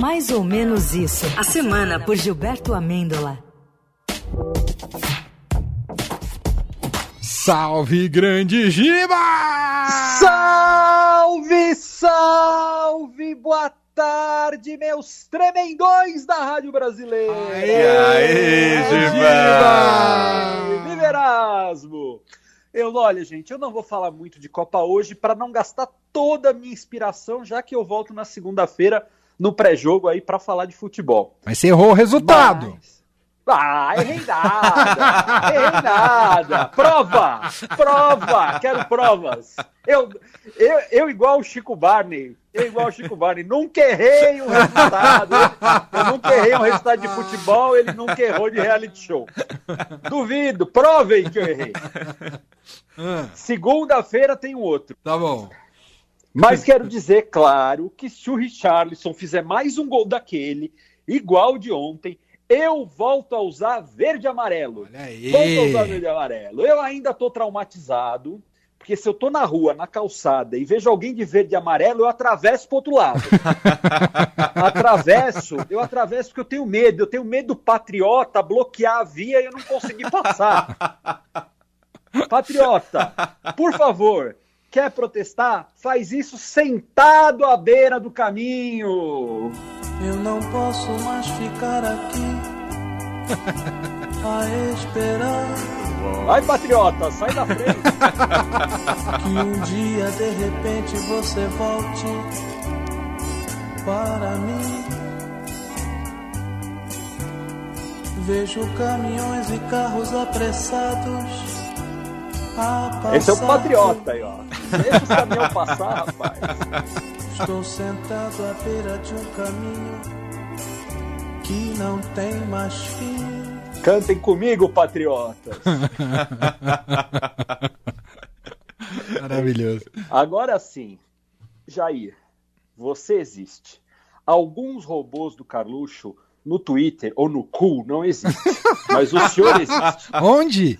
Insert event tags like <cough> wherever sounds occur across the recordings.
Mais ou menos isso. A semana por Gilberto Amêndola. Salve, grande Giba! Salve, salve! Boa tarde, meus tremendões da Rádio Brasileira! Aê, aê, Giba! Viva Erasmo! Eu, olha, gente, eu não vou falar muito de Copa hoje para não gastar toda a minha inspiração, já que eu volto na segunda-feira no pré-jogo aí para falar de futebol. Mas você errou o resultado. Mas... Ah, errei nada! errei nada! Prova! Prova! Quero provas! Eu, eu, eu igual o Chico Barney, eu igual o Chico Barney, nunca errei um resultado. Eu nunca errei um resultado de futebol, ele nunca errou de reality show. Duvido, provem que eu errei. Segunda-feira tem outro. Tá bom. Mas quero dizer, claro, que se o Richarlison fizer mais um gol daquele, igual de ontem, eu volto a usar verde e amarelo. Volto a usar verde e amarelo. Eu ainda tô traumatizado, porque se eu tô na rua, na calçada, e vejo alguém de verde e amarelo, eu atravesso pro outro lado. <laughs> atravesso, eu atravesso porque eu tenho medo. Eu tenho medo do patriota bloquear a via e eu não conseguir passar. <laughs> Patriota, por favor, quer protestar? Faz isso sentado à beira do caminho. Eu não posso mais ficar aqui <laughs> a esperar Vai, patriota, sai da frente. <laughs> que um dia de repente você volte para mim. Vejo caminhões e carros apressados. Esse é o patriota aí, ó. Deixa os caminhões passar, rapaz. Estou sentado à beira de um caminho que não tem mais fim. Cantem comigo, patriotas. <laughs> Maravilhoso. Agora sim, Jair, você existe. Alguns robôs do Carluxo no Twitter ou no Cool não existem, mas o senhor existe. Onde?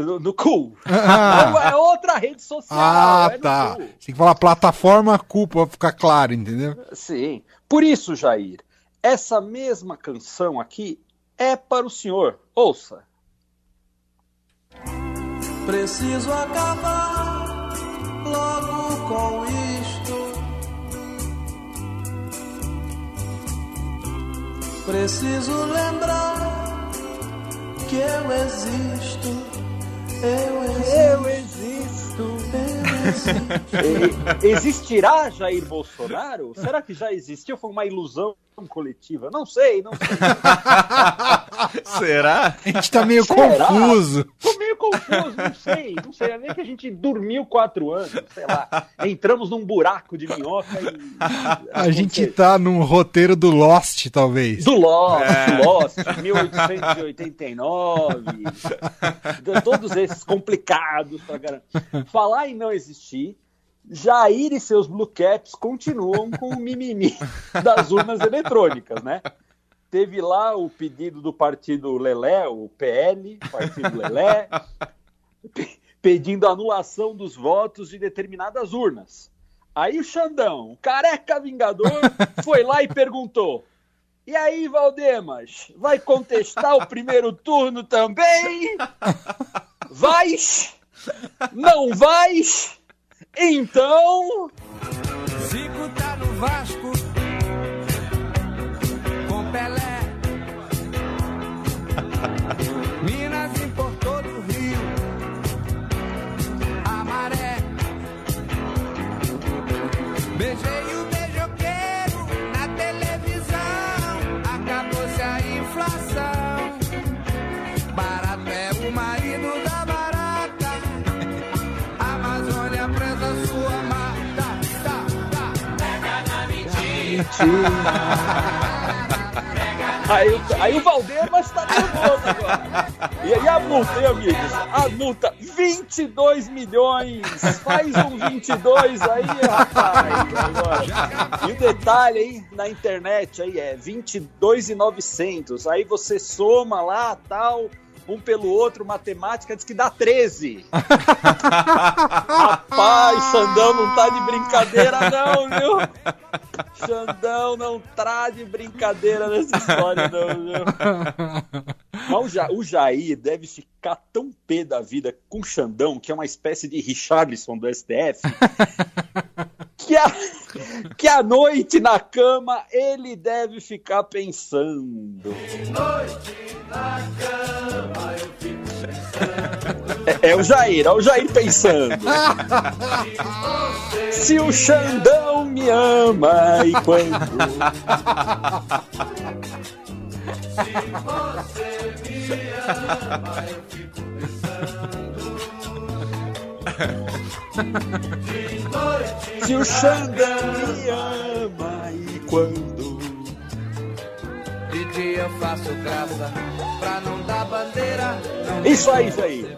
No, no Cool. Ah, É outra rede social. ah é tá. Tem que falar plataforma culpa pra ficar claro, entendeu? Sim. Por isso, Jair, essa mesma canção aqui é para o senhor. Ouça. Preciso acabar logo com isto. Preciso lembrar que eu existo. Eu existo. Eu existo. E- Existirá Jair Bolsonaro? Será que já existiu? Foi uma ilusão coletiva? Não sei, não sei. <laughs> <laughs> Será? A gente tá meio Será? confuso. Tô meio confuso, não sei, não sei. É nem que a gente dormiu quatro anos, sei lá. Entramos num buraco de minhoca e. A gente tá num roteiro do Lost, talvez. Do Lost, Lost, 1889, de <laughs> todos esses complicados pra caramba. Falar em não existir, Jair e seus Blue Caps continuam com o mimimi das urnas eletrônicas, né? Teve lá o pedido do partido Lelé, o PL, Partido Lelé, <laughs> pe- pedindo a anulação dos votos de determinadas urnas. Aí o Xandão, o careca vingador, <laughs> foi lá e perguntou: e aí, Valdemas, vai contestar o primeiro turno também? Vais? Não vais? Então. Zico tá no Vasco Aí, aí o Valdemas tá nervoso agora. E aí a multa, hein, amigos? A multa, 22 milhões. Faz um 22 aí, rapaz. Agora. E o detalhe aí na internet aí é 22,900. Aí você soma lá, tal, um pelo outro, matemática, diz que dá 13. Rapaz, Sandão não tá de brincadeira não, viu? Xandão não traz de brincadeira nessa história, não, viu? <laughs> Mas o, ja, o Jair deve ficar tão pé da vida com o Xandão, que é uma espécie de Richarlison do STF, <laughs> que a, que a noite na cama ele deve ficar pensando. De noite na cama eu fico pensando. É, é o Jair, é o Jair pensando. Se o Xandão me ama e quando. Se você me ama, eu fico pensando. Se o Xandão me ama e quando. Dia eu faço graça pra não dar bandeira. Não Isso aí, Jair.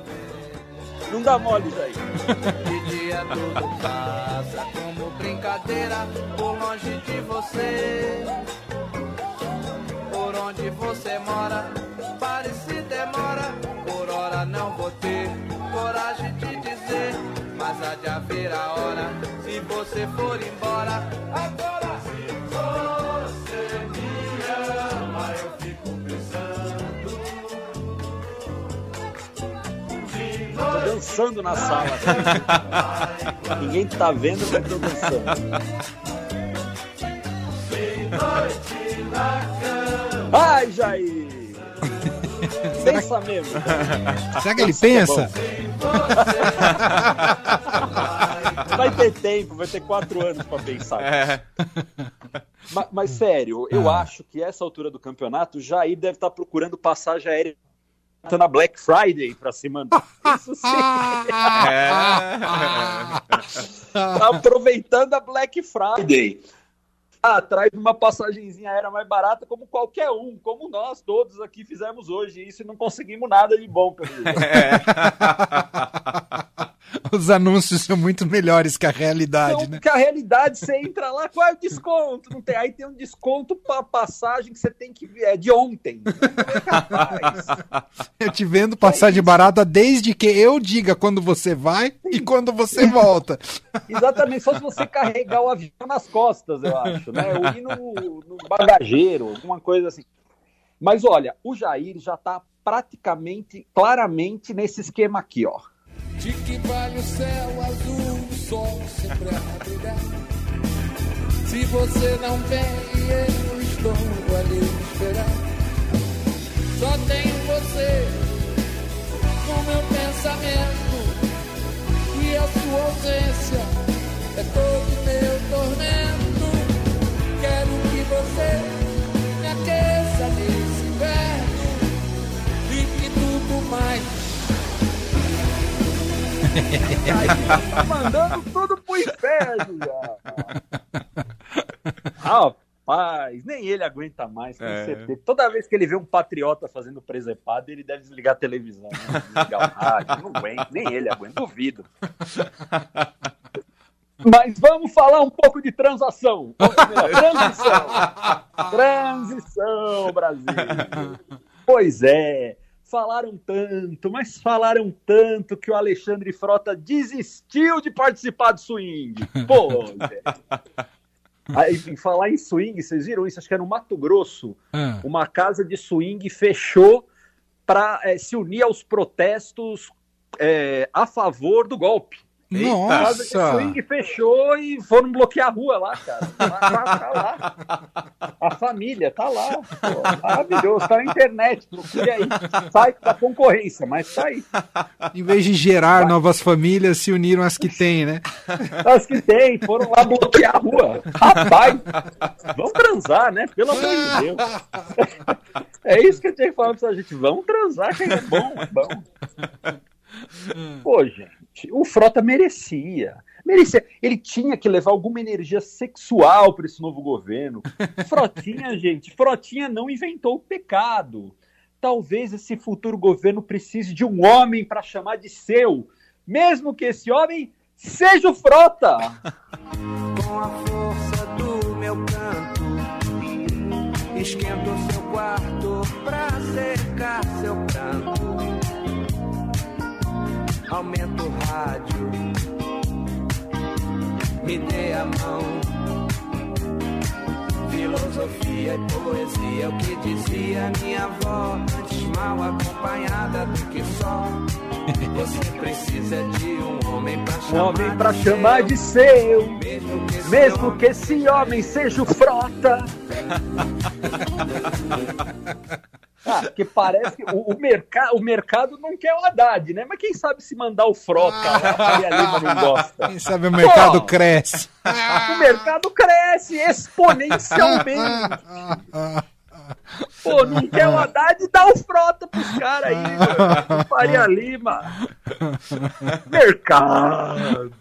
Não dá mole, Jair. <laughs> De dia tudo passa como brincadeira por longe de você. Por onde você mora, pare se demora. Por hora não vou ter coragem de dizer, mas há de haver a hora se você for embora. Agora, dançando na sala. <laughs> Ninguém tá vendo, mas tô dançando. Ai, Jair! <laughs> Pensa mesmo. Será que ele pensa? <laughs> Vai ter tempo, vai ter quatro anos pra pensar. É. Ma- Mas, sério, eu Ah. acho que essa altura do campeonato, o Jair deve estar procurando passagem aérea na Black Friday pra se manter. Isso sim. É. Tá aproveitando a Black Friday. Ah, atrás de uma passagenzinha aérea mais barata, como qualquer um, como nós todos aqui fizemos hoje isso e não conseguimos nada de bom, pelo jeito. <laughs> Os anúncios são muito melhores que a realidade, Então, né? que a realidade, você entra lá, qual é o desconto? Não tem. Aí tem um desconto para passagem que você tem que é de ontem. Rapaz, <laughs> Eu te vendo passagem barata desde que eu diga quando você vai e quando você volta. <laughs> exatamente, só se você carregar o avião nas costas, eu acho, né? Ou ir no, no bagageiro, alguma coisa assim. Mas olha, o Jair já está praticamente, claramente nesse esquema aqui, ó. De que vale o céu azul, o sol sempre a brilhar. Se você não vem, eu estou ali esperar. Só tenho você no meu pensamento. E a sua ausência Tá mandando tudo pro inferno já. Rapaz, nem ele aguenta mais, com É. certeza. Toda vez que ele vê um patriota fazendo presepado, ele deve desligar a televisão, né? desligar o rádio. Não aguenta, nem ele aguenta, duvido. Mas vamos falar um pouco de transação. Transição. Transição, Brasil. Pois é. Falaram tanto, mas falaram tanto que o Alexandre Frota desistiu de participar do swing. Pô. <laughs> Aí, em falar em swing, vocês viram isso? Acho que era no Mato Grosso. Ah, Uma casa de swing fechou para se unir aos protestos é, a favor do golpe. A casa de Nossa! swing fechou e foram bloquear a rua lá, cara. Tá, tá- tá lá. A família tá lá. Pô, maravilhoso. Tá na internet. Procure aí. Sai da concorrência, mas tá aí. Em vez de gerar novas famílias, se uniram as que tem, né? As que tem, foram lá bloquear a rua. Rapaz, vamos transar, né? Pelo amor de Deus. É isso que eu tinha que falar pra essa gente. Vamos transar, que é bom, é bom. Pô, gente, o Frota merecia. Merecia. Ele tinha que levar alguma energia sexual para esse novo governo. Frotinha, <laughs> gente, Frotinha não inventou o pecado. Talvez esse futuro governo precise de um homem para chamar de seu, mesmo que esse homem seja o Frota. <laughs> com a força do meu canto. Esquento seu quarto pra secar seu pranto. Aumento o rádio, me dê a mão. filosofia e poesia, o que dizia minha avó. Antes mal acompanhada do que só. Você <laughs> precisa de um homem pra Um chamar, homem pra chamar de seu, Mesmo que esse mesmo homem que esse homem seja o frota. <laughs> Ah, porque parece que o, o, merca, o mercado não quer o Haddad, né? Mas quem sabe se mandar o frota lá, a Faria Lima não gosta. Quem sabe o mercado Pô. cresce. O mercado cresce exponencialmente. Pô, não quer o Haddad, dá o frota pros caras aí, mano. Faria Lima. Mercado.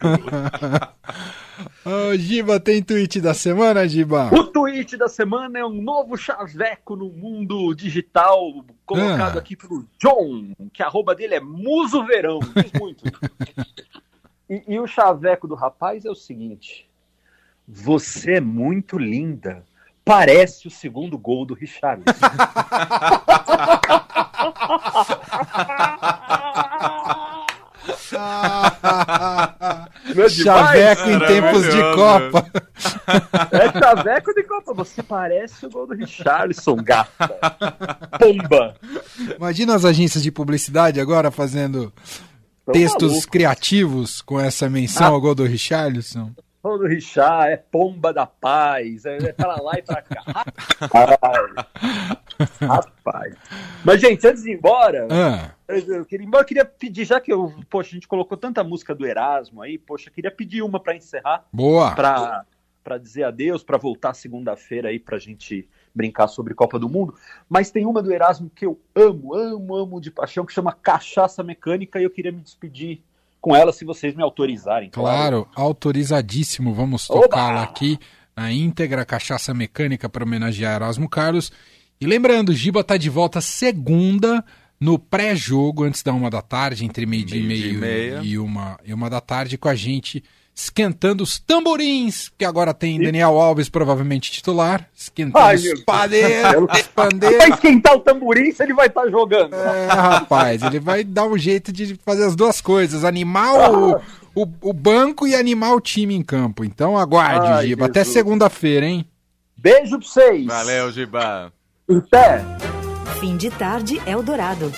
Ô, Giba, tem tweet da semana, Giba? O tweet da semana é um novo chaveco no mundo digital, colocado Ah. aqui pelo John, que a arroba dele é Muso Verão, diz muito. <laughs> e, e o chaveco do rapaz é o seguinte: Você é muito linda. Parece o segundo gol do Richard. <laughs> Não é? Chaveco em tempos de. Copa. É chaveco de Copa. Você parece o gol do Richarlison, gata. Pomba. Imagina as agências de publicidade agora fazendo Tão textos maluco. criativos com essa menção Ah. ao gol do Richarlison. Gol do Richard, é pomba da paz. É, é pra lá e pra cá. Rapaz. Mas, gente, antes de ir embora, Ah, eu queria, embora, eu queria pedir, já que eu, poxa, a gente colocou tanta música do Erasmo aí, poxa, eu queria pedir uma pra encerrar. boa. para para dizer adeus, para voltar segunda-feira aí pra gente brincar sobre Copa do Mundo. Mas tem uma do Erasmo que eu amo, amo, amo de paixão, que chama Cachaça Mecânica, e eu queria me despedir com ela, se vocês me autorizarem. Claro, autorizadíssimo. Vamos tocá-la aqui na íntegra Cachaça Mecânica para homenagear Erasmo Carlos. E lembrando, Giba tá de volta segunda no pré-jogo, antes da uma da tarde, entre meio-dia e Meio-dia e meio meia. e uma, e uma da tarde, com a gente esquentando os tamborins, que agora tem Daniel Alves provavelmente titular, esquentando Ai, os padeiros, pandeiros. Vai esquentar o tamborim se ele vai estar jogando. É, rapaz, ele vai dar um jeito de fazer as duas coisas: animar o, o, o banco e animar o time em campo. Então aguarde, Ai, Giba. Até Jesus. segunda-feira, hein? Beijo pra vocês. Valeu, Giba. Até. Fim de tarde Eldorado.